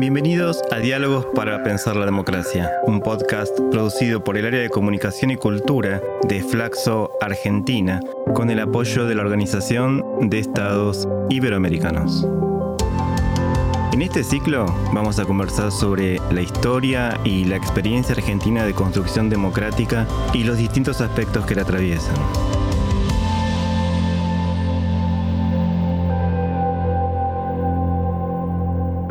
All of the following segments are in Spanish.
Bienvenidos a Diálogos para Pensar la Democracia, un podcast producido por el área de comunicación y cultura de Flaxo Argentina, con el apoyo de la Organización de Estados Iberoamericanos. En este ciclo vamos a conversar sobre la historia y la experiencia argentina de construcción democrática y los distintos aspectos que la atraviesan.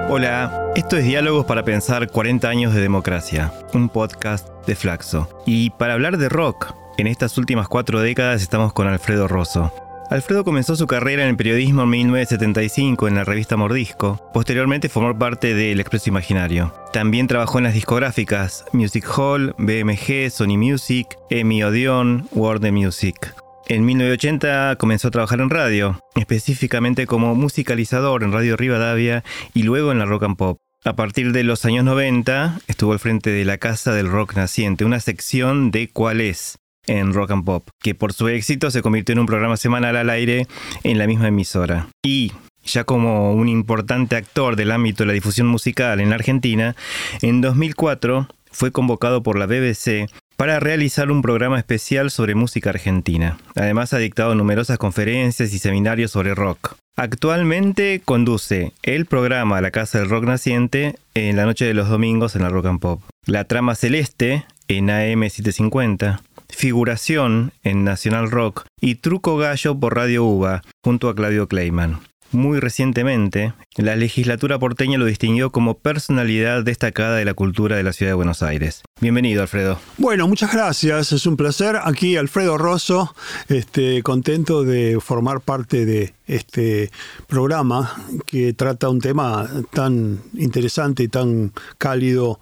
Hola, esto es Diálogos para Pensar 40 años de democracia, un podcast de Flaxo. Y para hablar de rock, en estas últimas cuatro décadas estamos con Alfredo Rosso. Alfredo comenzó su carrera en el periodismo en 1975 en la revista Mordisco. Posteriormente formó parte del Expreso Imaginario. También trabajó en las discográficas Music Hall, BMG, Sony Music, EMI Odeon, Warner Music. En 1980 comenzó a trabajar en radio, específicamente como musicalizador en Radio Rivadavia y luego en la Rock and Pop. A partir de los años 90 estuvo al frente de la Casa del Rock Naciente, una sección de cuál es en Rock and Pop, que por su éxito se convirtió en un programa semanal al aire en la misma emisora. Y ya como un importante actor del ámbito de la difusión musical en la Argentina, en 2004 fue convocado por la BBC para realizar un programa especial sobre música argentina. Además ha dictado numerosas conferencias y seminarios sobre rock. Actualmente conduce el programa La Casa del Rock Naciente en la noche de los domingos en la Rock and Pop. La Trama Celeste en AM750. Figuración en Nacional Rock y Truco Gallo por Radio UBA junto a Claudio Kleiman. Muy recientemente, la legislatura porteña lo distinguió como personalidad destacada de la cultura de la ciudad de Buenos Aires. Bienvenido, Alfredo. Bueno, muchas gracias. Es un placer. Aquí Alfredo Rosso, este, contento de formar parte de este programa que trata un tema tan interesante y tan cálido,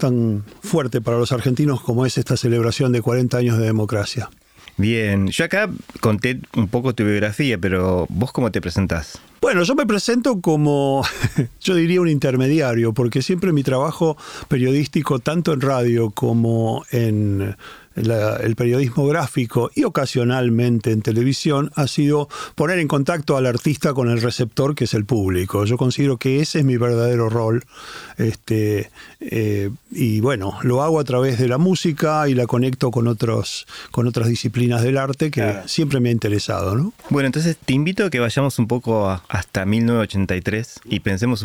tan fuerte para los argentinos como es esta celebración de 40 años de democracia. Bien, yo acá conté un poco tu biografía, pero vos cómo te presentás? Bueno, yo me presento como, yo diría un intermediario, porque siempre mi trabajo periodístico, tanto en radio como en el periodismo gráfico y ocasionalmente en televisión ha sido poner en contacto al artista con el receptor que es el público. Yo considero que ese es mi verdadero rol. Este, eh, y bueno, lo hago a través de la música y la conecto con, otros, con otras disciplinas del arte que siempre me ha interesado. ¿no? Bueno, entonces te invito a que vayamos un poco hasta 1983 y pensemos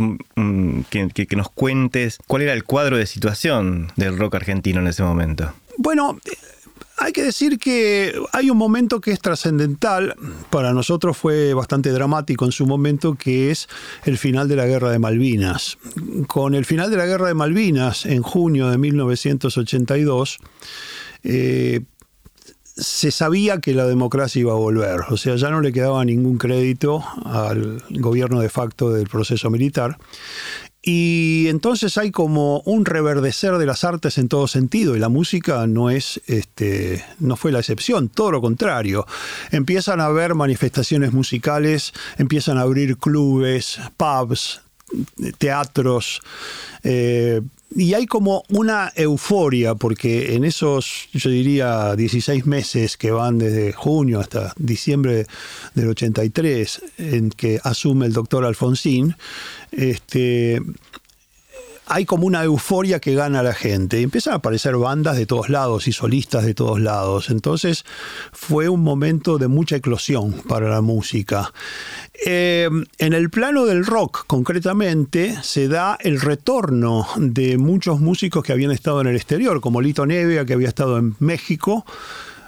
que, que nos cuentes cuál era el cuadro de situación del rock argentino en ese momento. Bueno, hay que decir que hay un momento que es trascendental, para nosotros fue bastante dramático en su momento, que es el final de la Guerra de Malvinas. Con el final de la Guerra de Malvinas, en junio de 1982, eh, se sabía que la democracia iba a volver, o sea, ya no le quedaba ningún crédito al gobierno de facto del proceso militar. Y entonces hay como un reverdecer de las artes en todo sentido, y la música no es, este, no fue la excepción, todo lo contrario. Empiezan a haber manifestaciones musicales, empiezan a abrir clubes, pubs, teatros, eh, y hay como una euforia, porque en esos, yo diría, 16 meses que van desde junio hasta diciembre del 83, en que asume el doctor Alfonsín, este, hay como una euforia que gana la gente. Empiezan a aparecer bandas de todos lados y solistas de todos lados. Entonces fue un momento de mucha eclosión para la música. Eh, en el plano del rock, concretamente, se da el retorno de muchos músicos que habían estado en el exterior, como Lito Nevia, que había estado en México,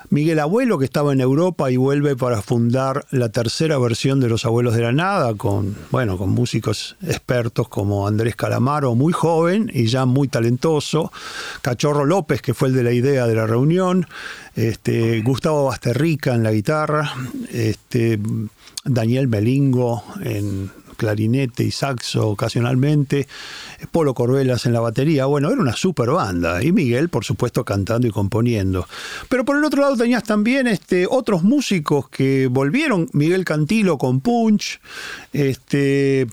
Miguel Abuelo, que estaba en Europa y vuelve para fundar la tercera versión de Los Abuelos de la Nada, con, bueno, con músicos expertos como Andrés Calamaro, muy joven y ya muy talentoso, Cachorro López, que fue el de la idea de la reunión, este, Gustavo Basterrica en la guitarra, este, Daniel Melingo en clarinete y saxo ocasionalmente, Polo Corbelas en la batería, bueno, era una super banda, y Miguel, por supuesto, cantando y componiendo. Pero por el otro lado tenías también este, otros músicos que volvieron, Miguel Cantilo con Punch, este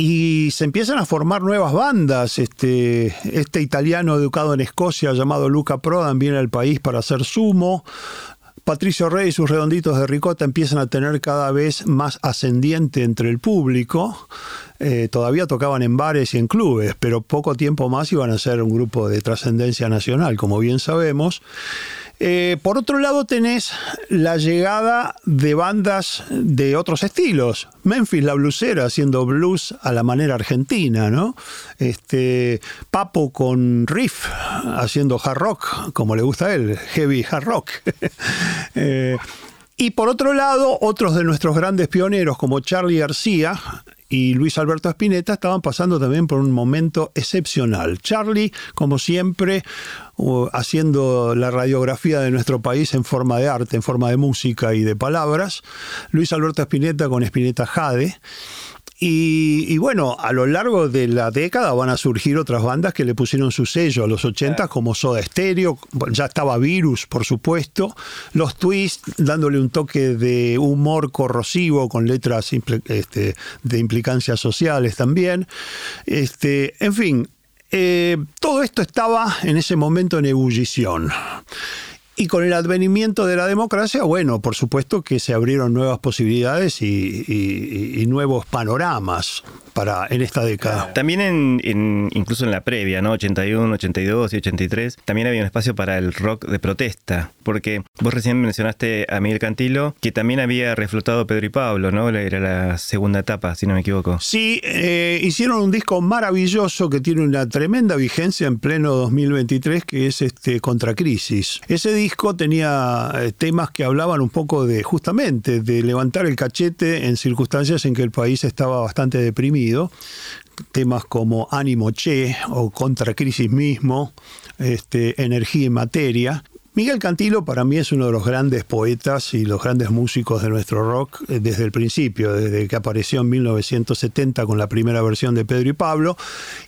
y se empiezan a formar nuevas bandas. Este, este italiano educado en Escocia llamado Luca Prodan viene al país para hacer sumo. Patricio Rey y sus redonditos de ricota empiezan a tener cada vez más ascendiente entre el público. Eh, todavía tocaban en bares y en clubes, pero poco tiempo más iban a ser un grupo de trascendencia nacional, como bien sabemos. Eh, por otro lado tenés la llegada de bandas de otros estilos. Memphis, la blusera, haciendo blues a la manera argentina, ¿no? Este, Papo con Riff, haciendo hard rock, como le gusta a él, heavy hard rock. Eh, y por otro lado, otros de nuestros grandes pioneros, como Charlie García, y Luis Alberto Spinetta estaban pasando también por un momento excepcional. Charlie, como siempre, haciendo la radiografía de nuestro país en forma de arte, en forma de música y de palabras. Luis Alberto Spinetta con Spinetta Jade. Y, bueno, a lo largo de la década van a surgir otras bandas que le pusieron su sello a los 80 como Soda Stereo, ya estaba Virus, por supuesto, los Twists dándole un toque de humor corrosivo con letras este, de implicancias sociales también. Este, en fin, eh, todo esto estaba en ese momento en ebullición. Y con el advenimiento de la democracia, bueno, por supuesto que se abrieron nuevas posibilidades y, nuevos panoramas para en esta década. También en, incluso en la previa, ¿no? 81, 82 y 83, también había un espacio para el rock de protesta, porque vos recién mencionaste a Miguel Cantilo, que también había reflotado Pedro y Pablo, ¿no? Era la segunda etapa, si no me equivoco. Sí, eh, hicieron un disco maravilloso que tiene una tremenda vigencia en pleno 2023, que es este Contracrisis. Ese disco disco tenía eh, temas que hablaban un poco de, justamente, de levantar el cachete en circunstancias en que el país estaba bastante deprimido. Temas como Ánimo Che o Contra Crisis mismo, este, Energía y Materia. Miguel Cantilo para mí es uno de los grandes poetas y los grandes músicos de nuestro rock eh, desde el principio, desde que apareció en 1970 con la primera versión de Pedro y Pablo,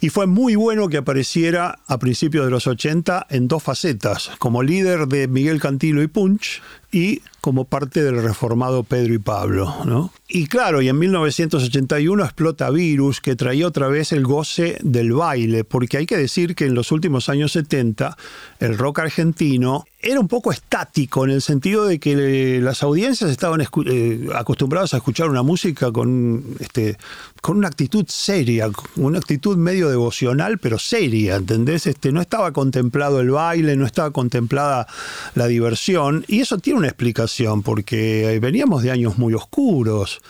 y fue muy bueno que apareciera a principios de los 80 en dos facetas, como líder de Miguel Cantilo y Punch y como parte del reformado Pedro y Pablo. ¿no? Y claro, y en 1981 explota Virus, que traía otra vez el goce del baile, porque hay que decir que en los últimos años 70 el rock argentino era un poco estático en el sentido de que las audiencias estaban eh, acostumbradas a escuchar una música con, este, con una actitud seria, una actitud medio devocional, pero seria, ¿entendés? Este, no estaba contemplado el baile, no estaba contemplada la diversión, y eso tiene una explicación, porque veníamos de años muy oscuros,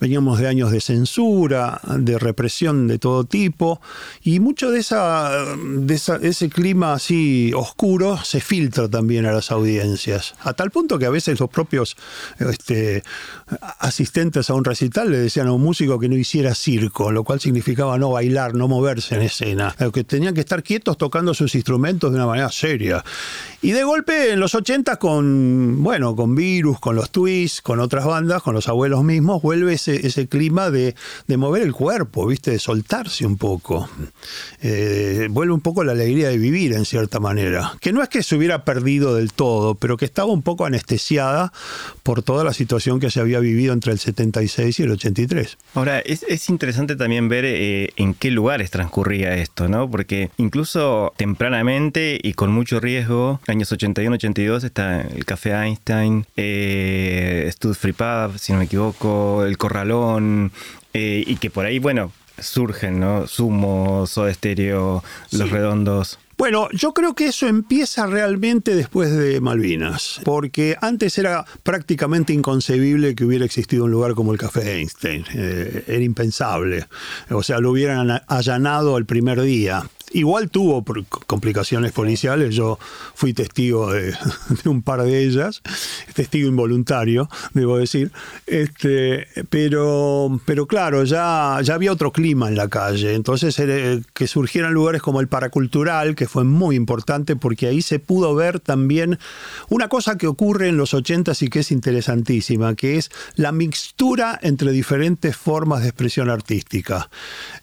veníamos de años de censura, de represión de todo tipo, y mucho de, esa, de ese clima así oscuro se filtra también a las audiencias. A tal punto que a veces los propios este, asistentes a un recital le decían a un músico que no hiciera circo, lo cual significaba no bailar, no moverse en escena, que tenían que estar quietos tocando sus instrumentos de una manera seria. Y de golpe en los 80 con, bueno, con Virus, con los Twists, con otras bandas, con los abuelos mismos, vuelve ese, ese clima de, de, mover el cuerpo, ¿viste? De soltarse un poco. Eh, vuelve un poco la alegría de vivir en cierta manera. Que no es que se hubiera perdido del todo, pero que estaba un poco anestesiada por toda la situación que se había vivido entre el 76 y el 83. Ahora, es, interesante también ver eh, en qué lugares transcurría esto, ¿no? Porque incluso tempranamente y con mucho riesgo, años 81-82 está el Café Einstein, eh, Stud Free Pub, si no me equivoco, el Corralón, eh, y que por ahí, bueno, surgen, ¿no? Sumo, Soda Stereo, Los Redondos. Bueno, yo creo que eso empieza realmente después de Malvinas, porque antes era prácticamente inconcebible que hubiera existido un lugar como el Café Einstein. Eh, era impensable. O sea, lo hubieran allanado el primer día. Igual tuvo complicaciones policiales, yo fui testigo de, un par de ellas, testigo involuntario, debo decir, este, pero, pero claro, ya, ya había otro clima en la calle, entonces que surgieran lugares como el Paracultural, que fue muy importante porque ahí se pudo ver también una cosa que ocurre en los 80 y que es interesantísima, que es la mixtura entre diferentes formas de expresión artística.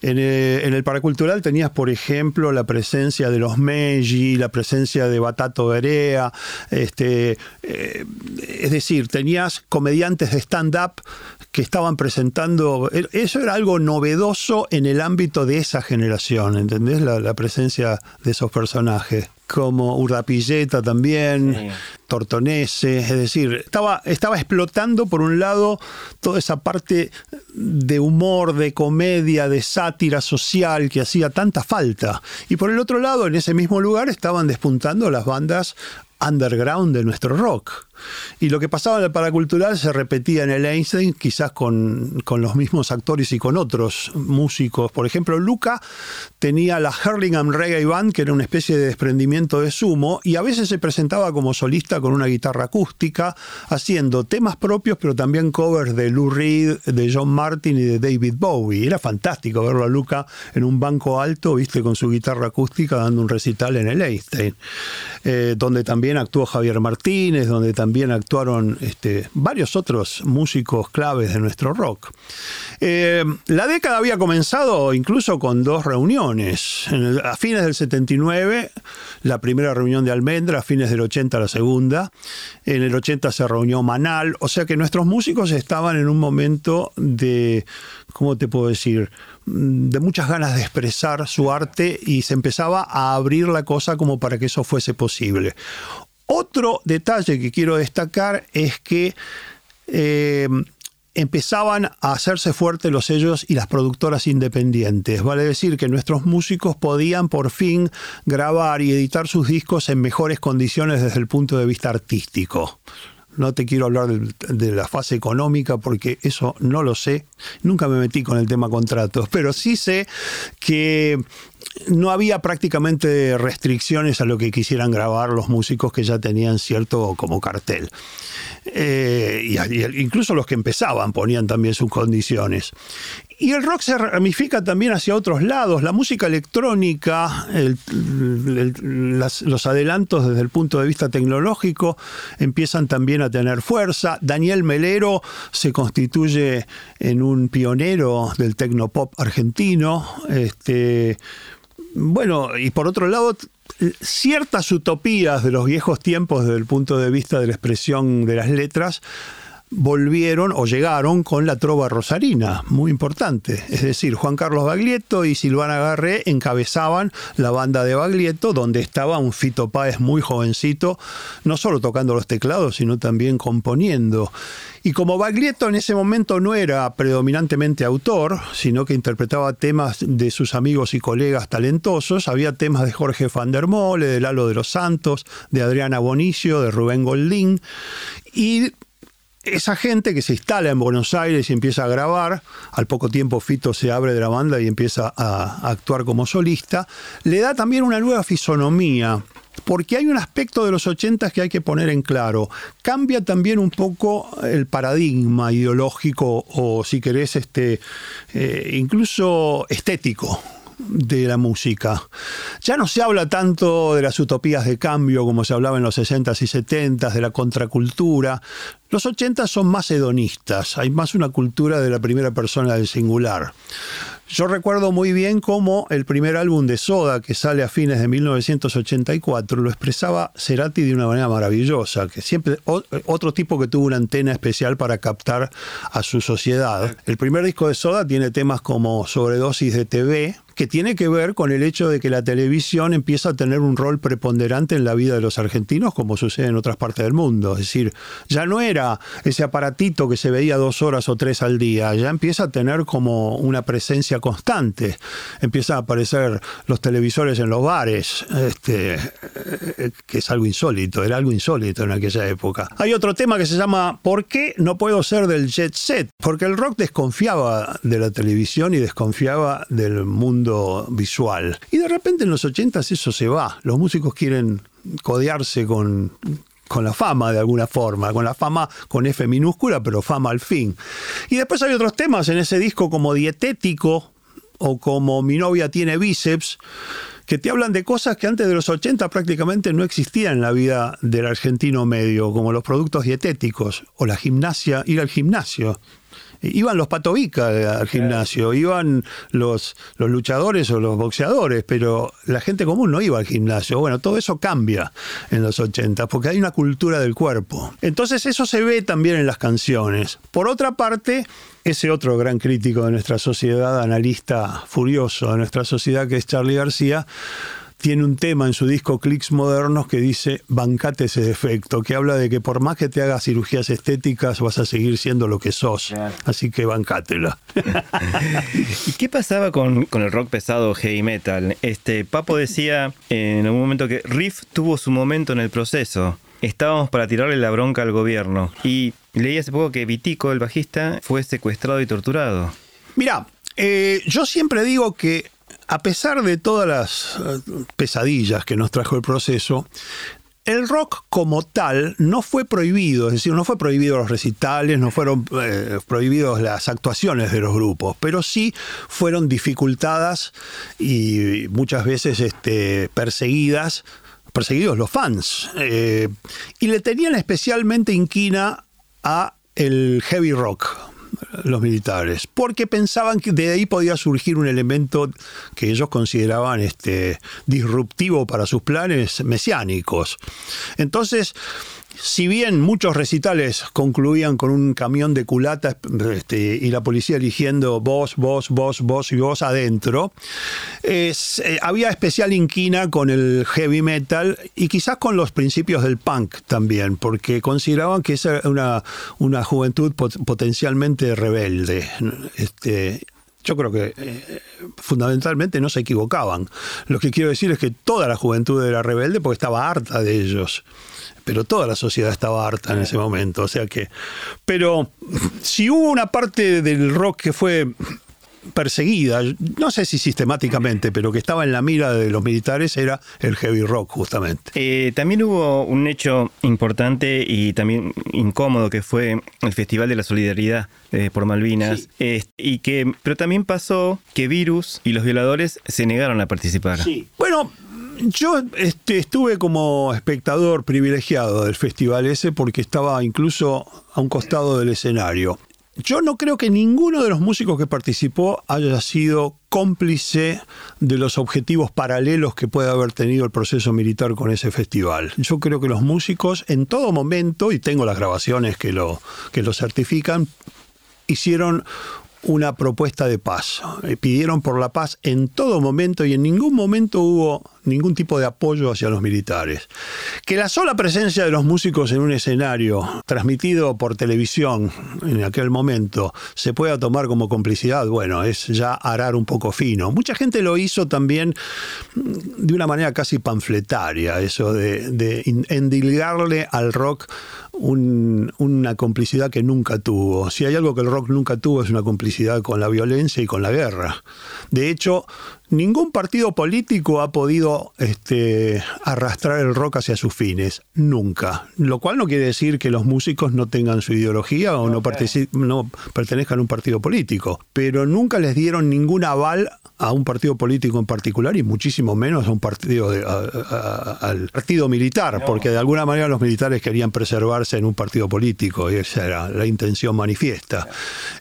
En eh, en el Paracultural tenías, por ejemplo, la presencia de los Meiji, la presencia de Batato Berea, este, eh, es decir, tenías comediantes de stand-up que estaban presentando, eso era algo novedoso en el ámbito de esa generación, ¿entendés? La presencia de esos personajes. Como Urdapilleta también, Tortonese, es decir, estaba, estaba explotando por un lado toda esa parte de humor, de comedia, de sátira social que hacía tanta falta. Y por el otro lado, en ese mismo lugar estaban despuntando las bandas underground de nuestro rock. Y lo que pasaba en el paracultural se repetía en el Einstein, quizás con, los mismos actores y con otros músicos. Por ejemplo, Luca tenía la Hurlingham Reggae Band, que era una especie de desprendimiento de sumo, y a veces se presentaba como solista con una guitarra acústica, haciendo temas propios, pero también covers de Lou Reed, de John Martin y de David Bowie. Era fantástico verlo a Luca en un banco alto, viste, con su guitarra acústica dando un recital en el Einstein, eh, donde también actuó Javier Martínez, donde también actuaron este, varios otros músicos claves de nuestro rock. Eh, la década había comenzado incluso con dos reuniones. a fines del 79, la primera reunión de Almendra, a fines del 80 la segunda. En el 80 se reunió Manal, o sea que nuestros músicos estaban en un momento de, ¿cómo te puedo decir? de muchas ganas de expresar su arte y se empezaba a abrir la cosa como para que eso fuese posible. Otro detalle que quiero destacar es que eh, empezaban a hacerse fuertes los sellos y las productoras independientes. Vale decir que nuestros músicos podían por fin grabar y editar sus discos en mejores condiciones desde el punto de vista artístico. No te quiero hablar de, la fase económica porque eso no lo sé. Nunca me metí con el tema contratos, pero sí sé que no había prácticamente restricciones a lo que quisieran grabar los músicos que ya tenían cierto como cartel. Eh, y, incluso los que empezaban ponían también sus condiciones. Y el rock se ramifica también hacia otros lados. La música electrónica, los adelantos desde el punto de vista tecnológico empiezan también a tener fuerza. Daniel Melero se constituye en un pionero del tecnopop argentino. Este, bueno, y por otro lado, ciertas utopías de los viejos tiempos desde el punto de vista de la expresión de las letras volvieron o llegaron con la trova rosarina, muy importante. Es decir, Juan Carlos Baglietto y Silvana Garré encabezaban la banda de Baglietto, donde estaba un Fito Páez muy jovencito, no solo tocando los teclados, sino también componiendo. Y como Baglietto en ese momento no era predominantemente autor, sino que interpretaba temas de sus amigos y colegas talentosos, había temas de Jorge van der Mole, de Lalo de los Santos, de Adriana Bonicio, de Rubén Goldín, y esa gente que se instala en Buenos Aires y empieza a grabar, al poco tiempo Fito se abre de la banda y empieza a, actuar como solista, le da también una nueva fisonomía, porque hay un aspecto de los ochentas que hay que poner en claro. Cambia también un poco el paradigma ideológico o, si querés, este, eh, incluso estético de la música. Ya no se habla tanto de las utopías de cambio como se hablaba en los 60s y 70s, de la contracultura. Los 80 son más hedonistas, hay más una cultura de la primera persona del singular. Yo recuerdo muy bien cómo el primer álbum de Soda, que sale a fines de 1984, lo expresaba Cerati de una manera maravillosa, que siempre otro tipo que tuvo una antena especial para captar a su sociedad. El primer disco de Soda tiene temas como Sobredosis de TV, que tiene que ver con el hecho de que la televisión empieza a tener un rol preponderante en la vida de los argentinos, como sucede en otras partes del mundo. Es decir, ya no era ese aparatito que se veía dos horas o tres al día, ya empieza a tener como una presencia constante. Empiezan a aparecer los televisores en los bares, este, que es algo insólito, era algo insólito en aquella época. Hay otro tema que se llama ¿Por qué no puedo ser del jet set? Porque el rock desconfiaba de la televisión y desconfiaba del mundo visual. Y de repente en los 80 eso se va. Los músicos quieren codearse con, con la fama de alguna forma, con la fama con F minúscula, pero fama al fin. Y después hay otros temas en ese disco como Dietético o como Mi novia tiene bíceps, que te hablan de cosas que antes de los 80 prácticamente no existían en la vida del argentino medio, como los productos dietéticos o la gimnasia, ir al gimnasio iban los patovicas al gimnasio, iban los, los luchadores o los boxeadores, pero la gente común no iba al gimnasio. Bueno, todo eso cambia en los 80, porque hay una cultura del cuerpo. Entonces eso se ve también en las canciones. Por otra parte, ese otro gran crítico de nuestra sociedad, analista furioso de nuestra sociedad, que es Charlie García, tiene un tema en su disco Clicks Modernos que dice bancate ese defecto, que habla de que por más que te hagas cirugías estéticas vas a seguir siendo lo que sos. Así que bancátela. ¿Y qué pasaba con, con, el rock pesado heavy metal? Este, Papo decía en algún momento que Riff tuvo su momento en el proceso. Estábamos para tirarle la bronca al gobierno. Y leí hace poco que Vitico, el bajista, fue secuestrado y torturado. Mira, eh, yo siempre digo que a pesar de todas las eh, pesadillas que nos trajo el proceso, el rock como tal no fue prohibido, es decir, no fue prohibido los recitales, no fueron eh, prohibidos las actuaciones de los grupos, pero sí fueron dificultadas y muchas veces este, perseguidas, perseguidos los fans. Eh, y le tenían especialmente inquina a el heavy rock, los militares, porque pensaban que de ahí podía surgir un elemento que ellos consideraban este, disruptivo para sus planes mesiánicos. Entonces, si bien muchos recitales concluían con un camión de culata este, y la policía eligiendo vos, vos, vos, vos y vos adentro, eh, había especial inquina con el heavy metal y quizás con los principios del punk también, porque consideraban que esa era una, una juventud potencialmente rebelde. Este, yo creo que eh, fundamentalmente no se equivocaban. Lo que quiero decir es que toda la juventud era rebelde porque estaba harta de ellos pero toda la sociedad estaba harta en ese momento. O sea que. Pero si hubo una parte del rock que fue perseguida, no sé si sistemáticamente, pero que estaba en la mira de los militares, era el heavy rock, justamente. Eh, también hubo un hecho importante y también incómodo que fue el Festival de la Solidaridad eh, por Malvinas. y que, pero también pasó que Virus y los violadores se negaron a participar. Sí. Bueno, yo este, estuve como espectador privilegiado del festival ese porque estaba incluso a un costado del escenario. Yo no creo que ninguno de los músicos que participó haya sido cómplice de los objetivos paralelos que puede haber tenido el proceso militar con ese festival. Yo creo que los músicos en todo momento, y tengo las grabaciones que lo, que lo certifican, hicieron una propuesta de paz. Eh, pidieron por la paz en todo momento y en ningún momento hubo ningún tipo de apoyo hacia los militares. Que la sola presencia de los músicos en un escenario transmitido por televisión en aquel momento se pueda tomar como complicidad, bueno, es ya arar un poco fino. Mucha gente lo hizo también de una manera casi panfletaria, eso de, de endilgarle al rock una complicidad que nunca tuvo. Si hay algo que el rock nunca tuvo es una complicidad con la violencia y con la guerra. De hecho, Ningún partido político ha podido este, arrastrar el rock hacia sus fines, nunca. Lo cual no quiere decir que los músicos no tengan su ideología o no, no pertenezcan a un partido político, pero nunca les dieron ningún aval a un partido político en particular y muchísimo menos a un partido al partido militar, porque de alguna manera los militares querían preservarse en un partido político y esa era la intención manifiesta.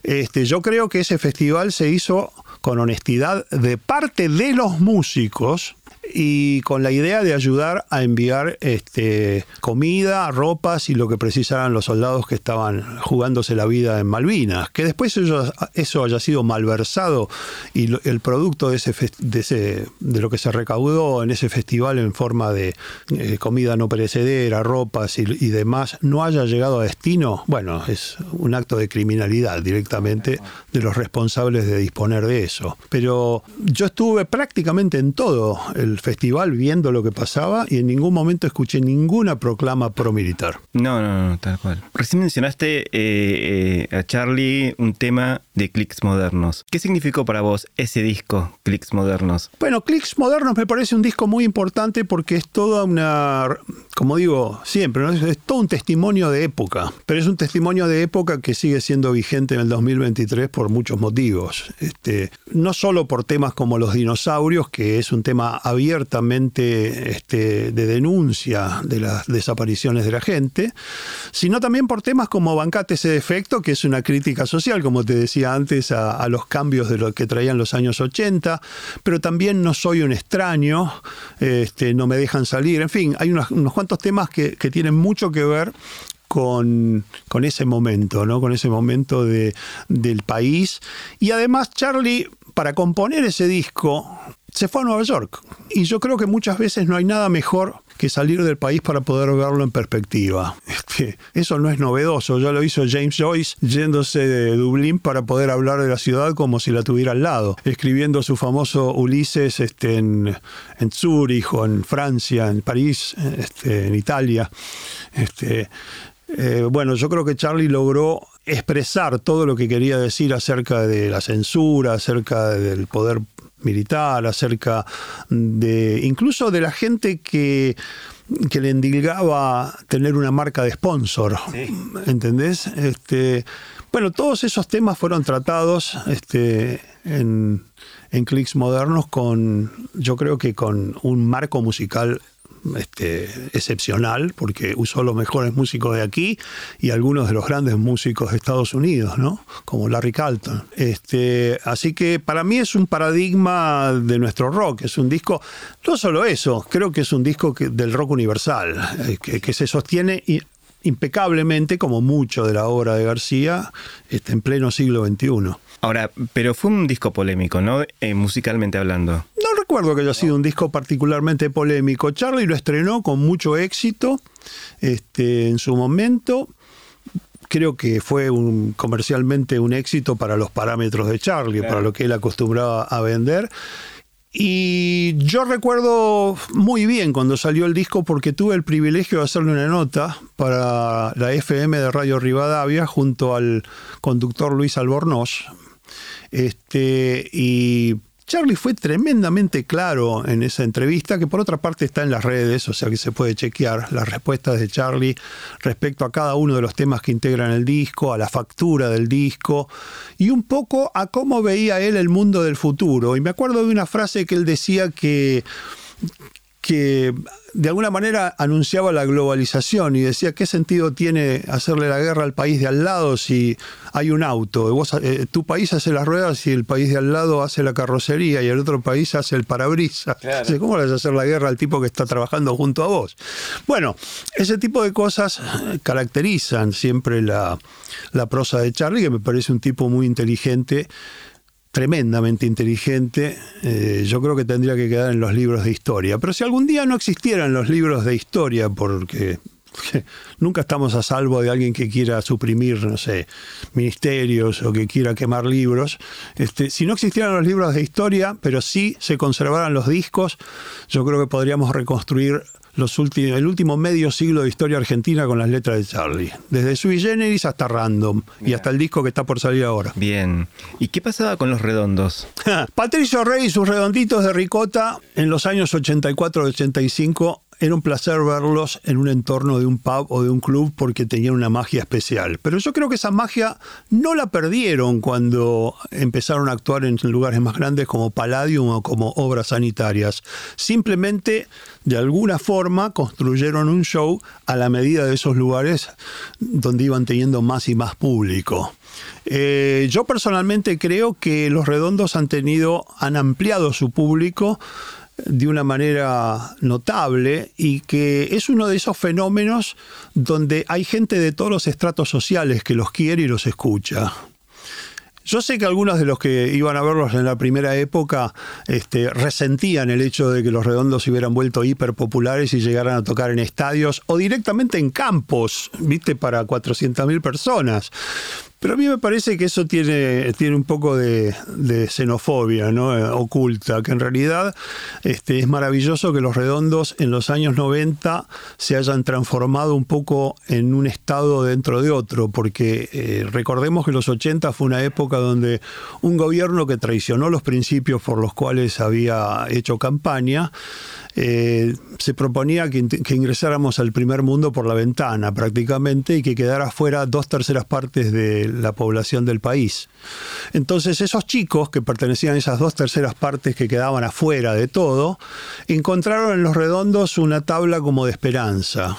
Este, yo creo que ese festival se hizo con honestidad de parte de los músicos y con la idea de ayudar a enviar este, comida, ropas y lo que precisaran los soldados que estaban jugándose la vida en Malvinas. Que después eso, haya sido malversado y el producto de, ese, de, ese, de lo que se recaudó en ese festival en forma de eh, comida no perecedera, ropas y, y demás, no haya llegado a destino, bueno, es un acto de criminalidad directamente de los responsables de disponer de eso. Pero yo estuve prácticamente en todo el festival viendo lo que pasaba y en ningún momento escuché ninguna proclama pro-militar. No, no, no, tal cual. Recién mencionaste eh, eh, a Charlie un tema de Clicks Modernos. ¿Qué significó para vos ese disco, Clicks Modernos? Bueno, Clicks Modernos me parece un disco muy importante porque es toda una, como digo siempre, es, todo un testimonio de época, pero es un testimonio de época que sigue siendo vigente en el 2023 por muchos motivos. Este, no solo por temas como los dinosaurios, que es un tema abierto, abiertamente este, de denuncia de las desapariciones de la gente, sino también por temas como Bancate ese defecto, que es una crítica social, como te decía antes, a, los cambios de lo que traían los años 80, pero también No soy un extraño, este, No me dejan salir, en fin, hay unos, cuantos temas que, tienen mucho que ver con, ese momento, ¿no? Con ese momento de, del país. Y además, Charlie, para componer ese disco, se fue a Nueva York. Y yo creo que muchas veces no hay nada mejor que salir del país para poder verlo en perspectiva. Este, eso no es novedoso, ya lo hizo James Joyce yéndose de Dublín para poder hablar de la ciudad como si la tuviera al lado, escribiendo su famoso Ulises este, en, en Zúrich o en Francia, en París, este, en Italia. Eh, bueno, yo creo que Charlie logró expresar todo lo que quería decir acerca de la censura, acerca del poder militar, acerca de incluso de la gente que, que le endilgaba tener una marca de sponsor. ¿Entendés? Este, bueno, todos esos temas fueron tratados este, en, en clics modernos con, yo creo que con un marco musical este, excepcional, porque usó los mejores músicos de aquí y algunos de los grandes músicos de Estados Unidos, ¿no? Como Larry Carlton. Este, así que para mí es un paradigma de nuestro rock, es un disco, no solo eso, creo que es un disco del rock universal, eh, que, se sostiene impecablemente, como mucho de la obra de García, este, en pleno siglo XXI. Ahora, pero fue un disco polémico, ¿no? Eh, musicalmente hablando. No recuerdo que haya sido un disco particularmente polémico. Charlie lo estrenó con mucho éxito este, en su momento. Creo que fue un, comercialmente un éxito para los parámetros de Charlie, para lo que él acostumbraba a vender. Y yo recuerdo muy bien cuando salió el disco porque tuve el privilegio de hacerle una nota para la FM de Radio Rivadavia junto al conductor Luis Albornoz, este, y Charlie fue tremendamente claro en esa entrevista, que por otra parte está en las redes, o sea que se puede chequear las respuestas de Charlie respecto a cada uno de los temas que integran el disco, a la factura del disco y un poco a cómo veía él el mundo del futuro. Y me acuerdo de una frase que él decía que, que de alguna manera anunciaba la globalización y decía qué sentido tiene hacerle la guerra al país de al lado si hay un auto. Eh, tu país hace las ruedas y el país de al lado hace la carrocería y el otro país hace el parabrisas. ¿Cómo le vas a hacer la guerra al tipo que está trabajando junto a vos? Bueno, ese tipo de cosas caracterizan siempre la, la prosa de Charlie, que me parece un tipo muy inteligente tremendamente inteligente, eh, yo creo que tendría que quedar en los libros de historia. Pero si algún día no existieran los libros de historia, porque nunca estamos a salvo de alguien que quiera suprimir, no sé, ministerios o que quiera quemar libros. Este, si no existieran los libros de historia, pero sí se conservaran los discos, yo creo que podríamos reconstruir los últimos, el último medio siglo de historia argentina con las letras de Charlie. Desde Sui Generis hasta Random y hasta el disco que está por salir ahora. Bien. ¿Y qué pasaba con los redondos? Patricio Rey y sus redonditos de ricota en los años 84-85 era un placer verlos en un entorno de un pub o de un club porque tenían una magia especial. Pero yo creo que esa magia no la perdieron cuando empezaron a actuar en lugares más grandes como Palladium o como obras sanitarias. Simplemente, de alguna forma, construyeron un show a la medida de esos lugares donde iban teniendo más y más público. Eh, yo personalmente creo que los redondos han tenido, han ampliado su público de una manera notable y que es uno de esos fenómenos donde hay gente de todos los estratos sociales que los quiere y los escucha. Yo sé que algunos de los que iban a verlos en la primera época este, resentían el hecho de que los redondos se hubieran vuelto hiper populares y llegaran a tocar en estadios o directamente en campos, viste, para 400.000 personas. Pero a mí me parece que eso tiene, tiene un poco de, xenofobia ¿no? Eh, oculta, que en realidad este, es maravilloso que los redondos en los años 90 se hayan transformado un poco en un estado dentro de otro, porque eh, recordemos que los 80 fue una época donde un gobierno que traicionó los principios por los cuales había hecho campaña, eh, se proponía que, ingresáramos al primer mundo por la ventana prácticamente y que quedara fuera dos terceras partes de la población del país. Entonces esos chicos que pertenecían a esas dos terceras partes que quedaban afuera de todo, encontraron en los redondos una tabla como de esperanza.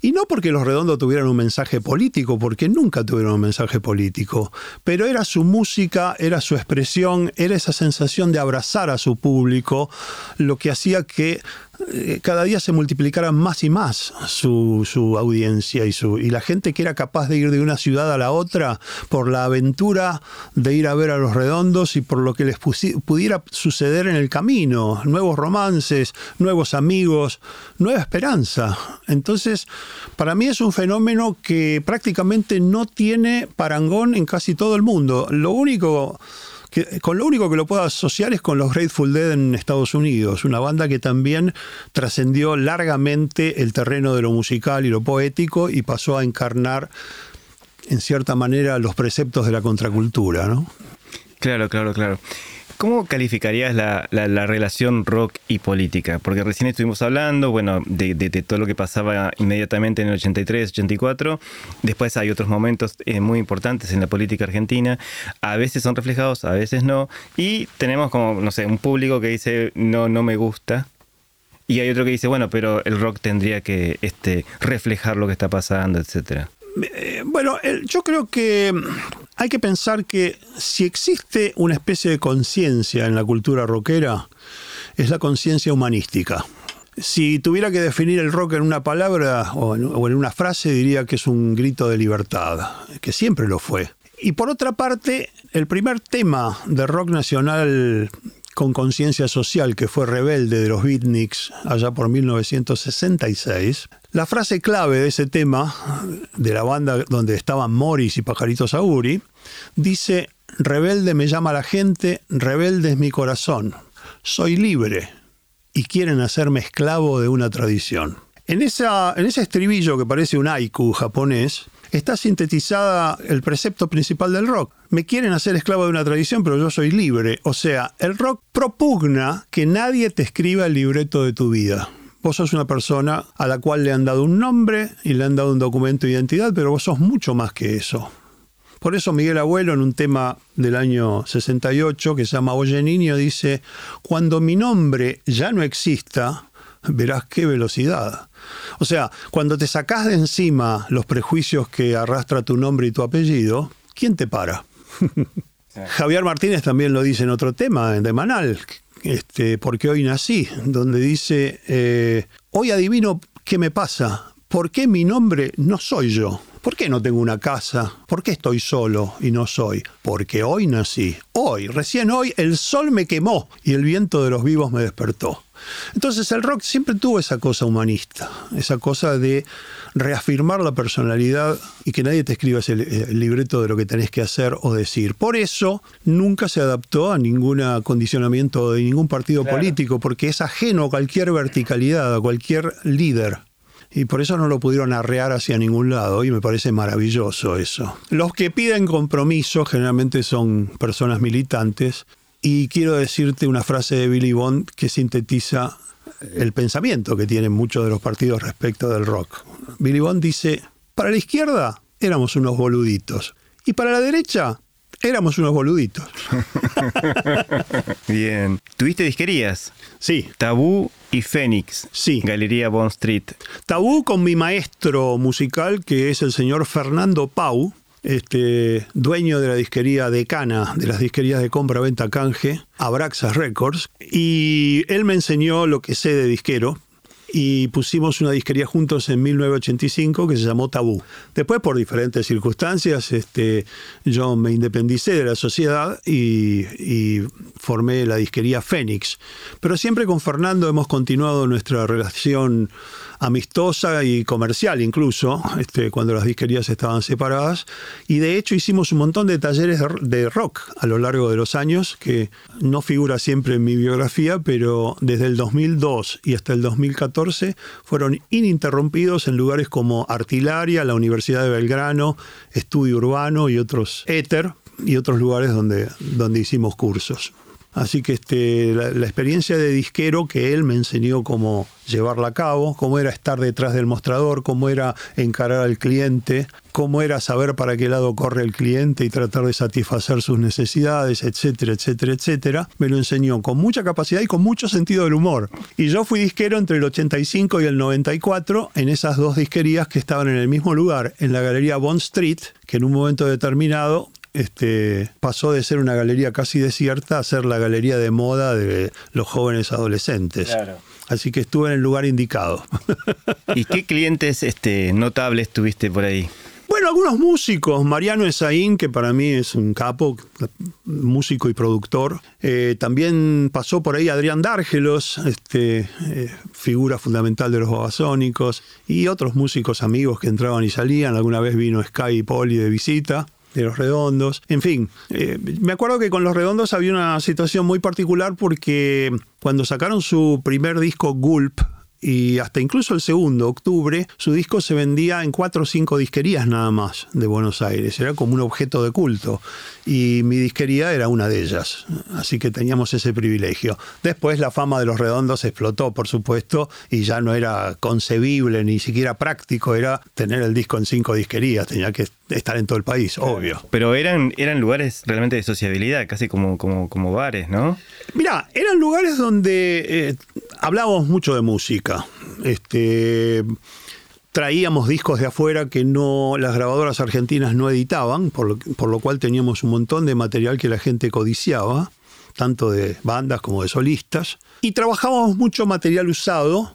Y no porque los redondos tuvieran un mensaje político, porque nunca tuvieron un mensaje político, pero era su música, era su expresión, era esa sensación de abrazar a su público, lo que hacía que cada día se multiplicara más y más su, su audiencia y, su, y la gente que era capaz de ir de una ciudad a la otra por la aventura de ir a ver a los redondos y por lo que les pudiera suceder en el camino, nuevos romances, nuevos amigos, nueva esperanza. Entonces, para mí es un fenómeno que prácticamente no tiene parangón en casi todo el mundo. Lo único con lo único que lo puedo asociar es con los Grateful Dead en Estados Unidos, una banda que también trascendió largamente el terreno de lo musical y lo poético y pasó a encarnar en cierta manera los preceptos de la contracultura, ¿no? Claro, claro, claro. ¿Cómo calificarías la, relación rock y política? Porque recién estuvimos hablando, bueno, de, todo lo que pasaba inmediatamente en el 83, 84. Después hay otros momentos eh, muy importantes en la política argentina. A veces son reflejados, a veces no. Y tenemos como, no sé, un público que dice, no, no me gusta. Y hay otro que dice, bueno, pero el rock tendría que este, reflejar lo que está pasando, etcétera. Eh, bueno, yo creo que hay que pensar que si existe una especie de conciencia en la cultura rockera, es la conciencia humanística. Si tuviera que definir el rock en una palabra o en, una frase, diría que es un grito de libertad, que siempre lo fue. Y por otra parte, el primer tema de rock nacional con conciencia social que fue rebelde de los beatniks allá por 1966, la frase clave de ese tema, de la banda donde estaban Morris y Pajarito Sauri, dice, rebelde me llama la gente, rebelde es mi corazón, soy libre y quieren hacerme esclavo de una tradición. En, en ese estribillo que parece un haiku japonés, está sintetizada el precepto principal del rock. Me quieren hacer esclavo de una tradición, pero yo soy libre. O sea, el rock propugna que nadie te escriba el libreto de tu vida. Vos sos una persona a la cual le han dado un nombre y le han dado un documento de identidad, pero vos sos mucho más que eso. Por eso Miguel Abuelo en un tema del año 68 que se llama Oye Niño dice, cuando mi nombre ya no exista, verás qué velocidad. O sea, cuando te sacás de encima los prejuicios que arrastra tu nombre y tu apellido, ¿quién te para? Javier Martínez también lo dice en otro tema, de Manal, este, porque hoy nací, donde dice, eh, hoy adivino qué me pasa, ¿por qué mi nombre no soy yo? ¿Por qué no tengo una casa? ¿Por qué estoy solo y no soy? Porque hoy nací. Hoy, recién hoy, el sol me quemó y el viento de los vivos me despertó. Entonces el rock siempre tuvo esa cosa humanista, esa cosa de reafirmar la personalidad y que nadie te escriba ese libreto de lo que tenés que hacer o decir. Por eso nunca se adaptó a ningún condicionamiento de ningún partido político, porque es ajeno a cualquier verticalidad, a cualquier líder. Y por eso no lo pudieron arrear hacia ningún lado y me parece maravilloso eso. Los que piden compromiso generalmente son personas militantes y quiero decirte una frase de Billy Bond que sintetiza el pensamiento que tienen muchos de los partidos respecto del rock. Billy Bond dice, para la izquierda éramos unos boluditos y para la derecha éramos unos boluditos. Bien. ¿Tuviste disquerías? Sí. Tabú y Fénix. Sí. Galería Bond Street. Tabú con mi maestro musical que es el señor Fernando Pau este, dueño de la disquería Decana, de las disquerías de compra-venta canje, Abraxas Records, y él me enseñó lo que sé de disquero, y pusimos una disquería juntos en 1985 que se llamó Tabú. Después, por diferentes circunstancias, este, yo me independicé de la sociedad y, y, formé la disquería Fénix. Pero siempre con Fernando hemos continuado nuestra relación amistosa y comercial incluso, este, cuando las disquerías estaban separadas. Y de hecho hicimos un montón de talleres de rock a lo largo de los años, que no figura siempre en mi biografía, pero desde el 2002 y hasta el 2014 fueron ininterrumpidos en lugares como Artilaria, la Universidad de Belgrano, Estudio Urbano y otros Éter y otros lugares donde, donde hicimos cursos. Así que este, la, experiencia de disquero que él me enseñó cómo llevarla a cabo, cómo era estar detrás del mostrador, cómo era encarar al cliente, cómo era saber para qué lado corre el cliente y tratar de satisfacer sus necesidades, etcétera, etcétera, etcétera, me lo enseñó con mucha capacidad y con mucho sentido del humor. Y yo fui disquero entre el 85 y el 94 en esas dos disquerías que estaban en el mismo lugar, en la galería Bond Street, que en un momento determinado este, pasó de ser una galería casi desierta a ser la galería de moda de los jóvenes adolescentes. Así que estuve en el lugar indicado. ¿Y qué clientes este, notables tuviste por ahí? Bueno, algunos músicos. Mariano Esaín, que para mí es un capo, músico y productor. Eh, también pasó por ahí Adrián Dárgelos, este, eh, figura fundamental de los babasónicos. Y otros músicos amigos que entraban y salían. Alguna vez vino Sky y Poli de visita de los redondos. En fin, eh, me acuerdo que con los redondos había una situación muy particular porque cuando sacaron su primer disco Gulp, y hasta incluso el segundo, octubre, su disco se vendía en cuatro o cinco disquerías nada más de Buenos Aires. Era como un objeto de culto. Y mi disquería era una de ellas. Así que teníamos ese privilegio. Después la fama de los redondos explotó, por supuesto, y ya no era concebible ni siquiera práctico. Era tener el disco en cinco disquerías. Tenía que estar en todo el país, obvio. Pero eran, eran lugares realmente de sociabilidad, casi como, como, como bares, ¿no? Mira, eran lugares donde eh, hablábamos mucho de música. Este, traíamos discos de afuera que no las grabadoras argentinas no editaban, por lo, por lo cual teníamos un montón de material que la gente codiciaba, tanto de bandas como de solistas. Y trabajábamos mucho material usado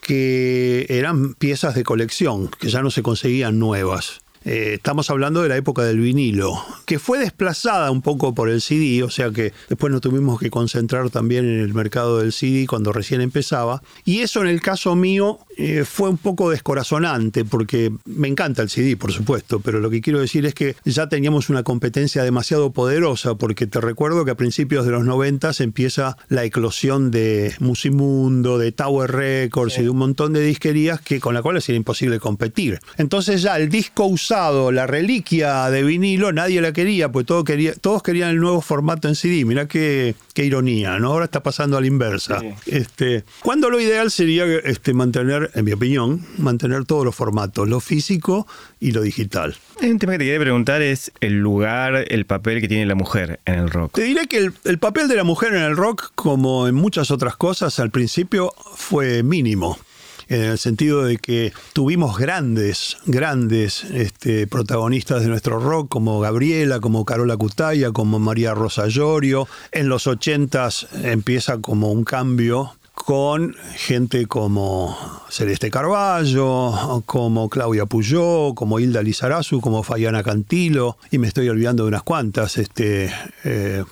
que eran piezas de colección, que ya no se conseguían nuevas. Eh, estamos hablando de la época del vinilo, que fue desplazada un poco por el CD, o sea que después nos tuvimos que concentrar también en el mercado del CD cuando recién empezaba. Y eso en el caso mío eh, fue un poco descorazonante, porque me encanta el CD, por supuesto, pero lo que quiero decir es que ya teníamos una competencia demasiado poderosa, porque te recuerdo que a principios de los 90 empieza la eclosión de Musimundo, de Tower Records y de un montón de disquerías que, con las cuales era imposible competir. Entonces ya el disco usado, la reliquia de vinilo, nadie la quería, pues todo quería, todos querían el nuevo formato en CD. Mirá qué, qué ironía, ¿no? Ahora está pasando a la inversa. Este, cuando lo ideal sería este, mantener en mi opinión, mantener todos los formatos, lo físico y lo digital. Un tema que te quería preguntar es el lugar, el papel que tiene la mujer en el rock. Te diré que el, el papel de la mujer en el rock, como en muchas otras cosas, al principio fue mínimo en el sentido de que tuvimos grandes, grandes este, protagonistas de nuestro rock, como Gabriela, como Carola Cutaya, como María Rosa Llorio. En los ochentas empieza como un cambio con gente como Celeste Carballo, como Claudia Puyó, como Hilda Lizarazu, como Fayana Cantilo, y me estoy olvidando de unas cuantas, este, eh,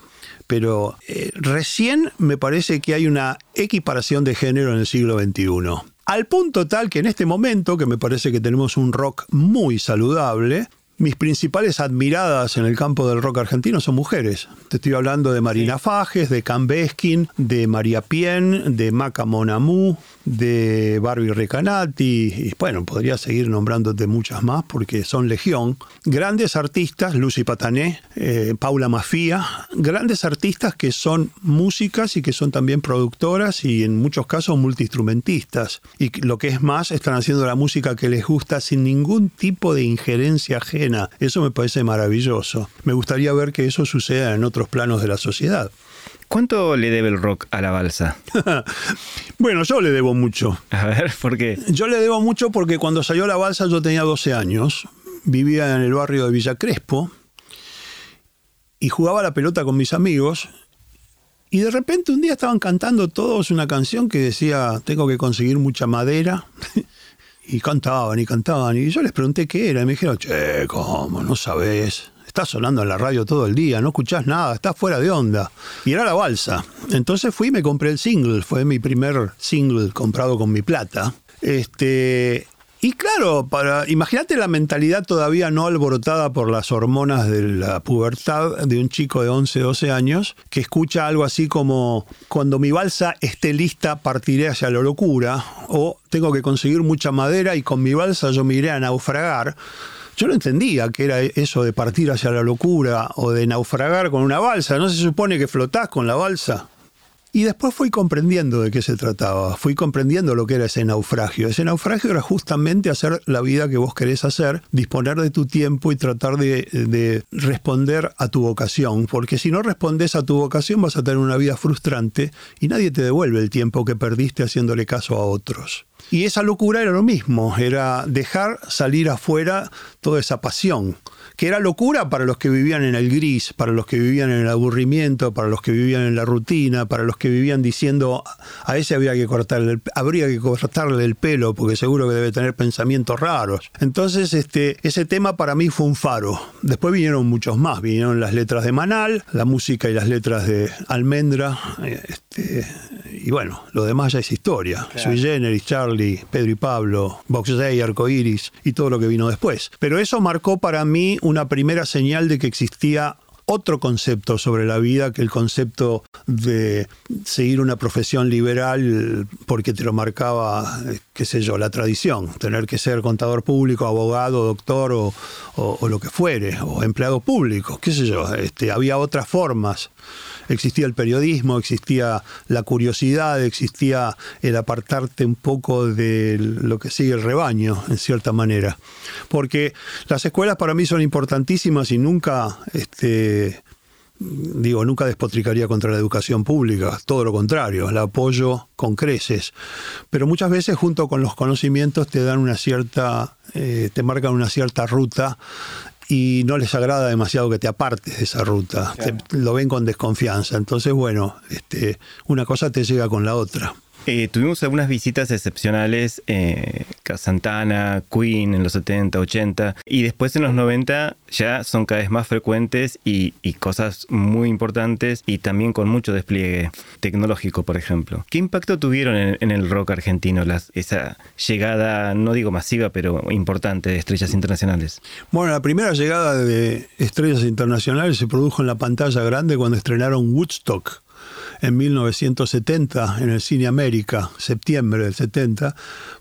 pero eh, recién me parece que hay una equiparación de género en el siglo XXI. Al punto tal que en este momento, que me parece que tenemos un rock muy saludable, mis principales admiradas en el campo del rock argentino son mujeres. Te estoy hablando de Marina Fajes, de Cam Beskin, de María Pien, de Maca Monamú, de Barbie Recanati, y bueno, podría seguir nombrándote muchas más porque son legión. Grandes artistas, Lucy Patané, eh, Paula Mafía, grandes artistas que son músicas y que son también productoras y en muchos casos multiinstrumentistas. Y lo que es más, están haciendo la música que les gusta sin ningún tipo de injerencia ajena. Eso me parece maravilloso. Me gustaría ver que eso suceda en otros planos de la sociedad. ¿Cuánto le debe el rock a la balsa? bueno, yo le debo mucho. A ver, ¿por qué? Yo le debo mucho porque cuando salió la balsa yo tenía 12 años, vivía en el barrio de Villa Crespo y jugaba la pelota con mis amigos y de repente un día estaban cantando todos una canción que decía, tengo que conseguir mucha madera. y cantaban y cantaban. Y yo les pregunté qué era. Y me dijeron, che, ¿cómo? No sabes estás sonando en la radio todo el día, no escuchás nada, estás fuera de onda. Y era la balsa. Entonces fui y me compré el single, fue mi primer single comprado con mi plata. Este, y claro, para imagínate la mentalidad todavía no alborotada por las hormonas de la pubertad de un chico de 11, 12 años que escucha algo así como cuando mi balsa esté lista partiré hacia la locura o tengo que conseguir mucha madera y con mi balsa yo me iré a naufragar. Yo no entendía que era eso de partir hacia la locura o de naufragar con una balsa. ¿No se supone que flotás con la balsa? Y después fui comprendiendo de qué se trataba, fui comprendiendo lo que era ese naufragio. Ese naufragio era justamente hacer la vida que vos querés hacer, disponer de tu tiempo y tratar de, de responder a tu vocación, porque si no respondes a tu vocación vas a tener una vida frustrante y nadie te devuelve el tiempo que perdiste haciéndole caso a otros. Y esa locura era lo mismo, era dejar salir afuera toda esa pasión que era locura para los que vivían en el gris, para los que vivían en el aburrimiento, para los que vivían en la rutina, para los que vivían diciendo a ese había que cortarle habría que cortarle el pelo porque seguro que debe tener pensamientos raros. Entonces, este, ese tema para mí fue un faro. Después vinieron muchos más, vinieron las letras de Manal, la música y las letras de Almendra, este, y bueno, lo demás ya es historia. Sui Generis, Charlie, Pedro y Pablo, Box Day, Arcoiris y todo lo que vino después. Pero eso marcó para mí una primera señal de que existía otro concepto sobre la vida que el concepto de seguir una profesión liberal porque te lo marcaba, qué sé yo, la tradición, tener que ser contador público, abogado, doctor o, lo que fuere, o empleado público, qué sé yo, este, había otras formas existía el periodismo, existía la curiosidad, existía el apartarte un poco de lo que sigue el rebaño, en cierta manera. Porque las escuelas para mí son importantísimas y nunca, este, digo, nunca despotricaría contra la educación pública, todo lo contrario, la apoyo con creces. Pero muchas veces junto con los conocimientos te dan una cierta, eh, te marcan una cierta ruta y no les agrada demasiado que te apartes de esa ruta, lo ven con desconfianza. Entonces, bueno, este, una cosa te llega con la otra. Eh, tuvimos algunas visitas excepcionales, eh, Santana, Queen en los 70, 80, y después en los 90 ya son cada vez más frecuentes y, cosas muy importantes y también con mucho despliegue tecnológico, por ejemplo. ¿Qué impacto tuvieron en, el rock argentino esa llegada, no digo masiva, pero importante de estrellas internacionales? Bueno, la primera llegada de estrellas internacionales se produjo en la pantalla grande cuando estrenaron Woodstock en 1970 en el Cine América, septiembre del 70,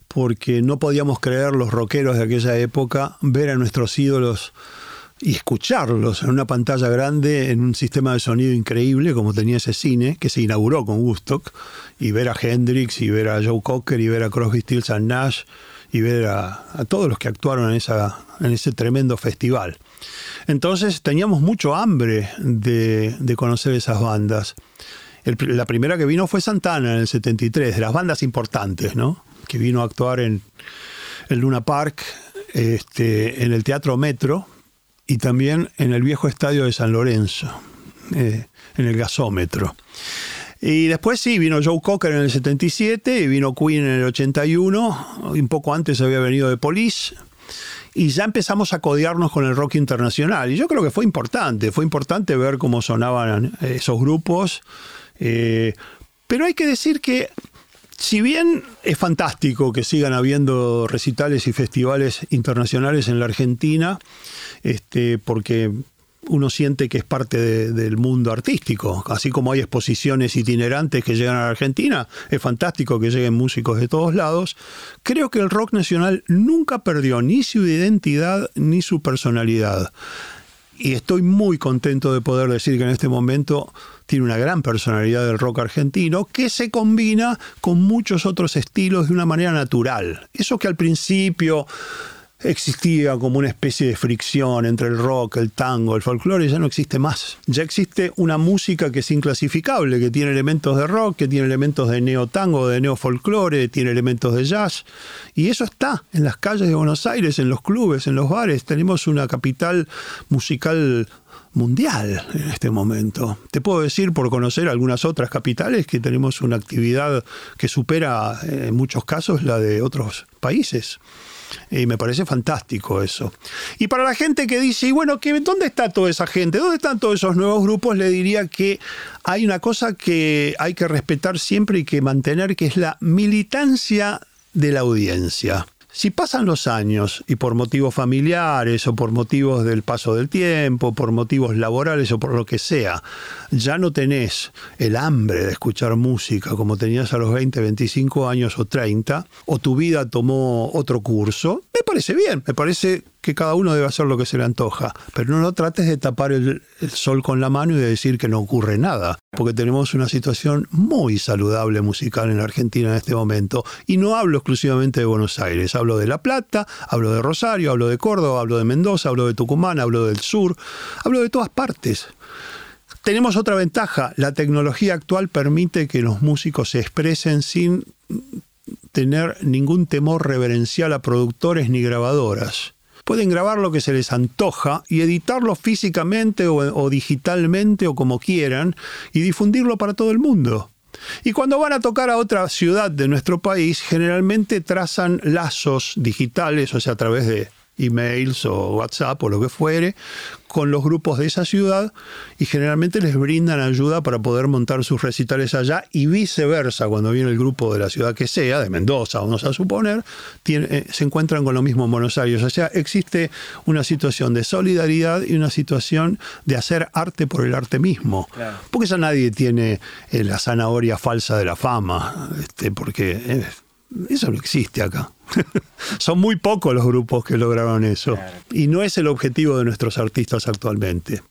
porque no podíamos creer los rockeros de aquella época ver a nuestros ídolos y escucharlos en una pantalla grande, en un sistema de sonido increíble como tenía ese cine, que se inauguró con Woodstock, y ver a Hendrix, y ver a Joe Cocker, y ver a Crosby, Stills and Nash, y ver a, todos los que actuaron en, esa, en ese tremendo festival. Entonces teníamos mucho hambre de, de conocer esas bandas la primera que vino fue Santana en el 73, de las bandas importantes, ¿no? Que vino a actuar en el Luna Park, este, en el Teatro Metro y también en el viejo estadio de San Lorenzo, eh, en el gasómetro. Y después sí, vino Joe Cocker en el 77 y vino Queen en el 81, un poco antes había venido de Police, y ya empezamos a codearnos con el rock internacional. Y yo creo que fue importante, fue importante ver cómo sonaban esos grupos eh, pero hay que decir que si bien es fantástico que sigan habiendo recitales y festivales internacionales en la Argentina, este, porque uno siente que es parte del mundo artístico, así como hay exposiciones itinerantes que llegan a la Argentina, es fantástico que lleguen músicos de todos lados, creo que el rock nacional nunca perdió ni su identidad ni su personalidad. Y estoy muy contento de poder decir que en este momento tiene una gran personalidad del rock argentino que se combina con muchos otros estilos de una manera natural. Eso que al principio existía como una especie de fricción entre el rock, el tango, el folclore, ya no existe más. Ya existe una música que es inclasificable, que tiene elementos de rock, que tiene elementos de neotango, de neofolclore, tiene elementos de jazz. Y eso está en las calles de Buenos Aires, en los clubes, en los bares. Tenemos una capital musical mundial en este momento. Te puedo decir, por conocer algunas otras capitales, que tenemos una actividad que supera en muchos casos la de otros países. Y me parece fantástico eso. Y para la gente que dice, y bueno, ¿dónde está toda esa gente? ¿Dónde están todos esos nuevos grupos? Le diría que hay una cosa que hay que respetar siempre y que mantener, que es la militancia de la audiencia. Si pasan los años y por motivos familiares o por motivos del paso del tiempo, por motivos laborales o por lo que sea, ya no tenés el hambre de escuchar música como tenías a los 20, 25 años o 30, o tu vida tomó otro curso, me parece bien, me parece que cada uno debe hacer lo que se le antoja, pero no trates de tapar el, el sol con la mano y de decir que no ocurre nada, porque tenemos una situación muy saludable musical en Argentina en este momento. Y no hablo exclusivamente de Buenos Aires, hablo de La Plata, hablo de Rosario, hablo de Córdoba, hablo de Mendoza, hablo de Tucumán, hablo del sur, hablo de todas partes. Tenemos otra ventaja, la tecnología actual permite que los músicos se expresen sin tener ningún temor reverencial a productores ni grabadoras. Pueden grabar lo que se les antoja y editarlo físicamente o, digitalmente o como quieran y difundirlo para todo el mundo. Y cuando van a tocar a otra ciudad de nuestro país, generalmente trazan lazos digitales, o sea, a través de emails o WhatsApp o lo que fuere, con los grupos de esa ciudad y generalmente les brindan ayuda para poder montar sus recitales allá y viceversa, cuando viene el grupo de la ciudad que sea, de Mendoza, vamos a suponer, tiene, eh, se encuentran con lo mismo en Buenos Aires. O sea, existe una situación de solidaridad y una situación de hacer arte por el arte mismo. Claro. Porque ya nadie tiene eh, la zanahoria falsa de la fama, este, porque... Eh, eso no existe acá. Son muy pocos los grupos que lograron eso. Claro. Y no es el objetivo de nuestros artistas actualmente.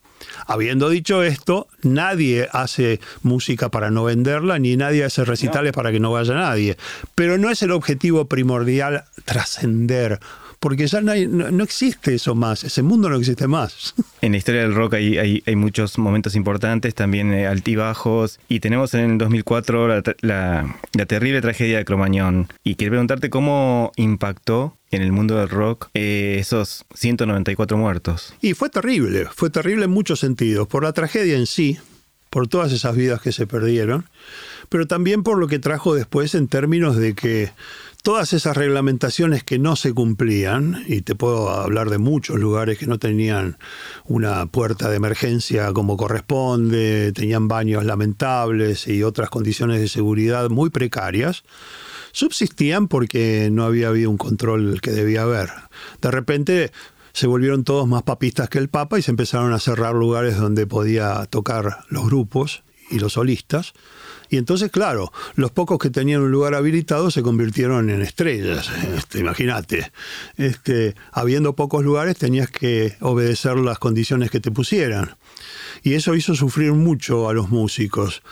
Habiendo dicho esto, nadie hace música para no venderla, ni nadie hace recitales no. para que no vaya nadie. Pero no es el objetivo primordial trascender porque ya no, hay, no, no, existe eso más, ese mundo no existe más. En la historia del rock hay, hay, hay muchos momentos importantes, también eh, altibajos, y tenemos en el 2004 la, la, la, terrible tragedia de Cromañón. Y quiero preguntarte cómo impactó en el mundo del rock eh, esos 194 muertos. Y fue terrible, fue terrible en muchos sentidos, por la tragedia en sí, por todas esas vidas que se perdieron, pero también por lo que trajo después en términos de que todas esas reglamentaciones que no se cumplían, y te puedo hablar de muchos lugares que no tenían una puerta de emergencia como corresponde, tenían baños lamentables y otras condiciones de seguridad muy precarias, subsistían porque no había habido un control que debía haber. De repente se volvieron todos más papistas que el Papa y se empezaron a cerrar lugares donde podía tocar los grupos y los solistas. Y entonces, claro, los pocos que tenían un lugar habilitado se convirtieron en estrellas. Este, Imagínate, este, habiendo pocos lugares tenías que obedecer las condiciones que te pusieran. Y eso hizo sufrir mucho a los músicos.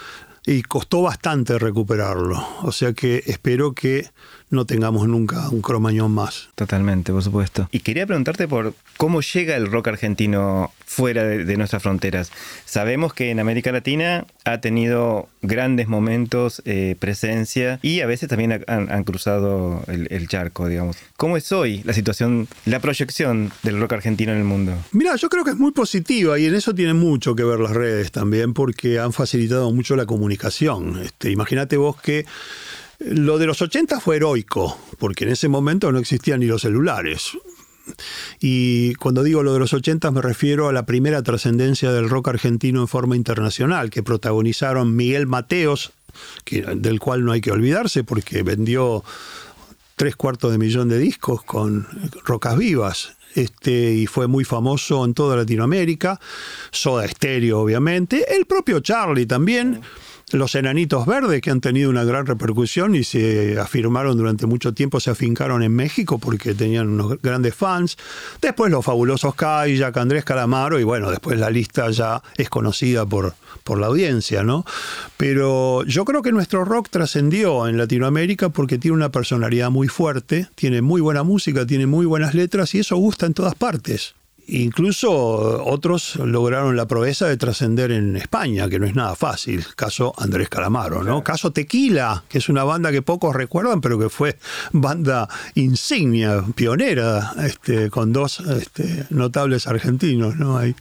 Y costó bastante recuperarlo. O sea que espero que no tengamos nunca un cromañón más. Totalmente, por supuesto. Y quería preguntarte por cómo llega el rock argentino fuera de, de nuestras fronteras. Sabemos que en América Latina ha tenido grandes momentos, eh, presencia y a veces también han, han cruzado el, el, charco, digamos. ¿Cómo es hoy la situación, la proyección del rock argentino en el mundo? Mira, yo creo que es muy positiva y en eso tienen mucho que ver las redes también porque han facilitado mucho la comunicación. Este, Imagínate vos que lo de los 80 fue heroico, porque en ese momento no existían ni los celulares. Y cuando digo lo de los 80 me refiero a la primera trascendencia del rock argentino en forma internacional, que protagonizaron Miguel Mateos, del cual no hay que olvidarse porque vendió tres cuartos de millón de discos con Rocas Vivas. Este, y fue muy famoso en toda Latinoamérica, Soda Stereo obviamente, el propio Charlie también. Los enanitos verdes que han tenido una gran repercusión y se afirmaron durante mucho tiempo, se afincaron en México porque tenían unos grandes fans. Después los fabulosos Jack Andrés Calamaro y bueno, después la lista ya es conocida por, por la audiencia, ¿no? Pero yo creo que nuestro rock trascendió en Latinoamérica porque tiene una personalidad muy fuerte, tiene muy buena música, tiene muy buenas letras y eso gusta en todas partes. Incluso otros lograron la proeza de trascender en España, que no es nada fácil. Caso Andrés Calamaro, ¿no? Caso Tequila, que es una banda que pocos recuerdan, pero que fue banda insignia, pionera, este, con dos este, notables argentinos, ¿no? Ahí.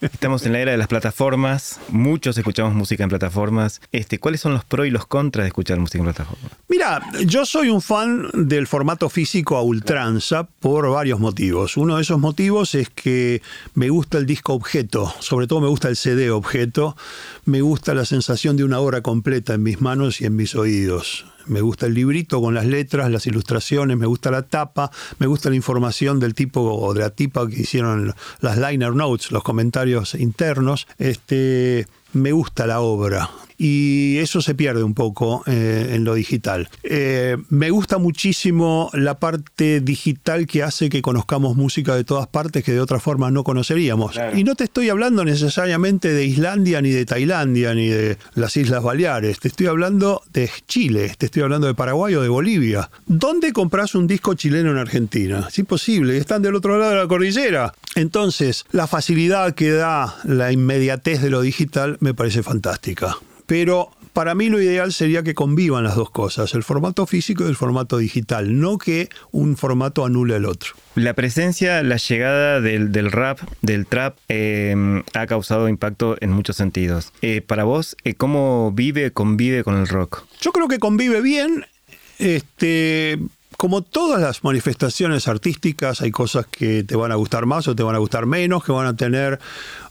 Estamos en la era de las plataformas, muchos escuchamos música en plataformas. Este, ¿Cuáles son los pros y los contras de escuchar música en plataformas? Mira, yo soy un fan del formato físico a ultranza por varios motivos. Uno de esos motivos es que me gusta el disco objeto, sobre todo me gusta el CD objeto, me gusta la sensación de una obra completa en mis manos y en mis oídos. Me gusta el librito con las letras, las ilustraciones, me gusta la tapa, me gusta la información del tipo o de la tipa que hicieron las liner notes, los comentarios internos. Este, me gusta la obra. Y eso se pierde un poco eh, en lo digital. Eh, me gusta muchísimo la parte digital que hace que conozcamos música de todas partes que de otra forma no conoceríamos. Y no te estoy hablando necesariamente de Islandia, ni de Tailandia, ni de las Islas Baleares. Te estoy hablando de Chile, te estoy hablando de Paraguay o de Bolivia. ¿Dónde compras un disco chileno en Argentina? Es imposible, están del otro lado de la cordillera. Entonces, la facilidad que da la inmediatez de lo digital me parece fantástica. Pero para mí lo ideal sería que convivan las dos cosas, el formato físico y el formato digital, no que un formato anule el otro. La presencia, la llegada del, rap, del trap, em, ha causado impacto en muchos sentidos. Eh, para vos, eh, ¿cómo vive, convive con el rock? Yo creo que convive bien. Este, como todas las manifestaciones artísticas, hay cosas que te van a gustar más o te van a gustar menos, que van a tener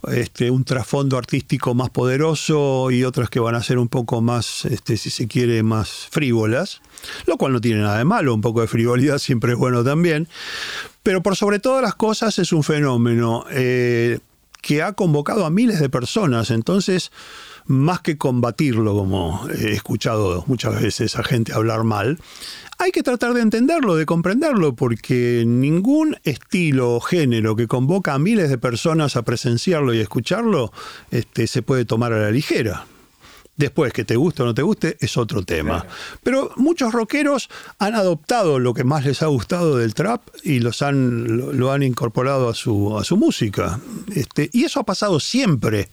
este, un trasfondo artístico más poderoso y otras que van a ser un poco más, este, si se quiere, más frívolas, lo cual no tiene nada de malo, un poco de frivolidad siempre es bueno también, pero por sobre todas las cosas es un fenómeno eh, que ha convocado a miles de personas, entonces más que combatirlo, como he escuchado muchas veces a gente hablar mal, hay que tratar de entenderlo, de comprenderlo, porque ningún estilo o género que convoca a miles de personas a presenciarlo y escucharlo este, se puede tomar a la ligera. Después, que te guste o no te guste, es otro tema. Pero muchos rockeros han adoptado lo que más les ha gustado del trap y los han, lo, han incorporado a su, a su música. Este, y eso ha pasado siempre.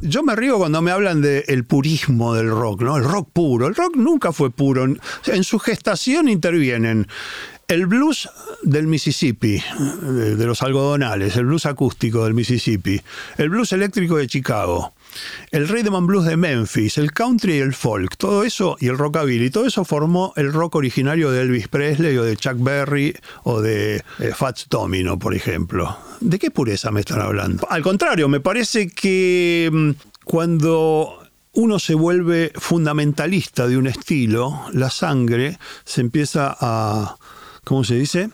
yo me río cuando me hablan del purismo del rock, ¿no? El rock puro. El rock nunca fue puro. En su gestación intervienen el blues del Mississippi, de los algodonales, el blues acústico del Mississippi, el blues eléctrico de Chicago, el rhythm and blues de Memphis, el country y el folk, todo eso, y el rockabilly, todo eso formó el rock originario de Elvis Presley o de Chuck Berry o de eh, Fats Domino, por ejemplo. ¿De qué pureza me están hablando? Al contrario, me parece que mm, cuando uno se vuelve fundamentalista de un estilo, la sangre se empieza a, ¿cómo se dice?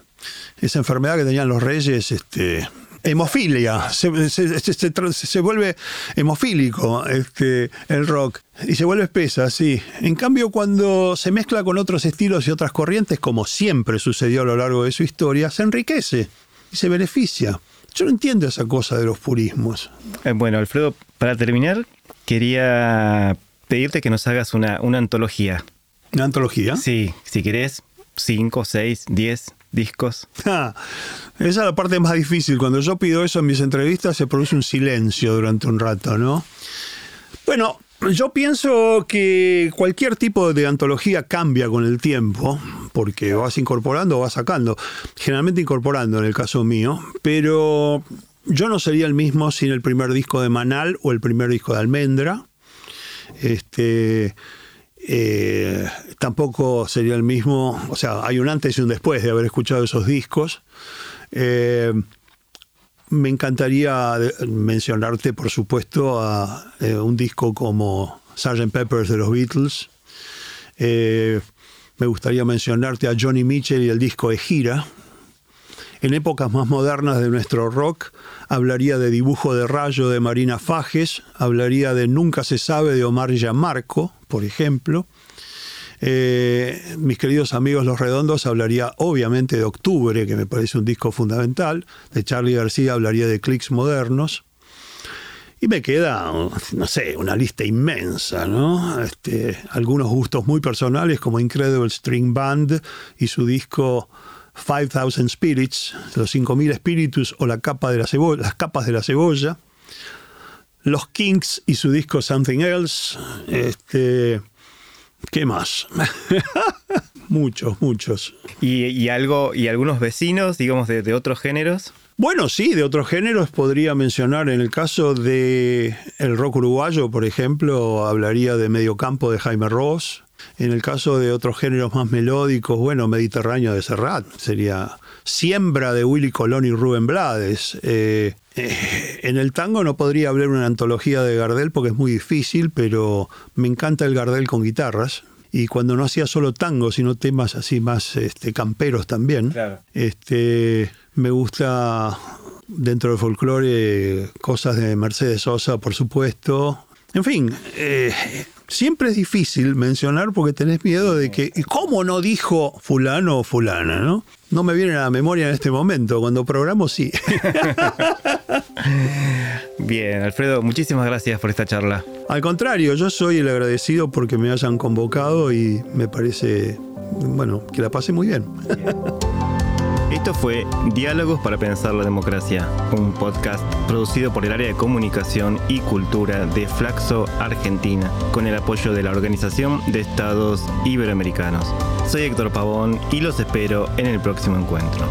Esa enfermedad que tenían los reyes, este, hemofilia, se, se, vuelve hemofílico este, el rock y se vuelve espesa, sí. En cambio, cuando se mezcla con otros estilos y otras corrientes, como siempre sucedió a lo largo de su historia, se enriquece y se beneficia. Yo no entiendo esa cosa de los purismos. Eh, bueno, Alfredo, para terminar, quería pedirte que nos hagas una, una antología. ¿Una antología? Sí, si querés, cinco, seis, diez discos. esa es la parte más difícil. Cuando yo pido eso en mis entrevistas se produce un silencio durante un rato, ¿no? Bueno, yo pienso que cualquier tipo de antología cambia con el tiempo, porque vas incorporando o vas sacando, generalmente incorporando en el caso mío, pero yo no sería el mismo sin el primer disco de Manal o el primer disco de Almendra. Este, eh, tampoco sería el mismo, o sea, hay un antes y un después de haber escuchado esos discos. Eh, me encantaría mencionarte, por supuesto, a eh, un disco como Sgt. Peppers de los Beatles. me gustaría mencionarte a Johnny Mitchell y el disco de gira. En épocas más modernas de nuestro rock, hablaría de Dibujo de Rayo de Marina Fajes, hablaría de Nunca se sabe de Omar Yamarco, por ejemplo. Eh, mis queridos amigos Los Redondos hablaría obviamente de Octubre, que me parece un disco fundamental. De Charlie García hablaría de Clicks Modernos. Y me queda, no sé, una lista inmensa, ¿no? Este, algunos gustos muy personales como Incredible String Band y su disco 5000 Spirits, los 5000 espíritus o la capa de la cebolla, las capas de la cebolla. Los Kings y su disco Something Else. Este, ¿Qué más? muchos, muchos. ¿Y, algo, ¿Y algunos vecinos, digamos, de, de, otros géneros? Bueno, sí, de otros géneros podría mencionar en el caso de el rock uruguayo, por ejemplo, hablaría de Medio Campo de Jaime Ross, en el caso de otros géneros más melódicos, bueno, Mediterráneo de Serrat, sería Siembra de Willy Colón y Rubén Blades. Eh, eh, en el tango no podría hablar una antología de Gardel porque es muy difícil, pero me encanta el Gardel con guitarras. Y cuando no hacía solo tango, sino temas así más este, camperos también, este, me gusta dentro del folclore cosas de Mercedes Sosa, por supuesto, En fin, eh, siempre es difícil mencionar porque tenés miedo de que, ¿y cómo no dijo fulano o fulana, no? No me viene a la memoria en este momento, cuando programo sí. Bien, Alfredo, muchísimas gracias por esta charla. Al contrario, yo soy el agradecido porque me hayan convocado y me parece, bueno, que la pasé muy bien. Esto fue Diálogos para Pensar la Democracia, un podcast producido por el área de comunicación y cultura de Flaxo Argentina, con el apoyo de la Organización de Estados Iberoamericanos. Soy Héctor Pavón y los espero en el próximo encuentro.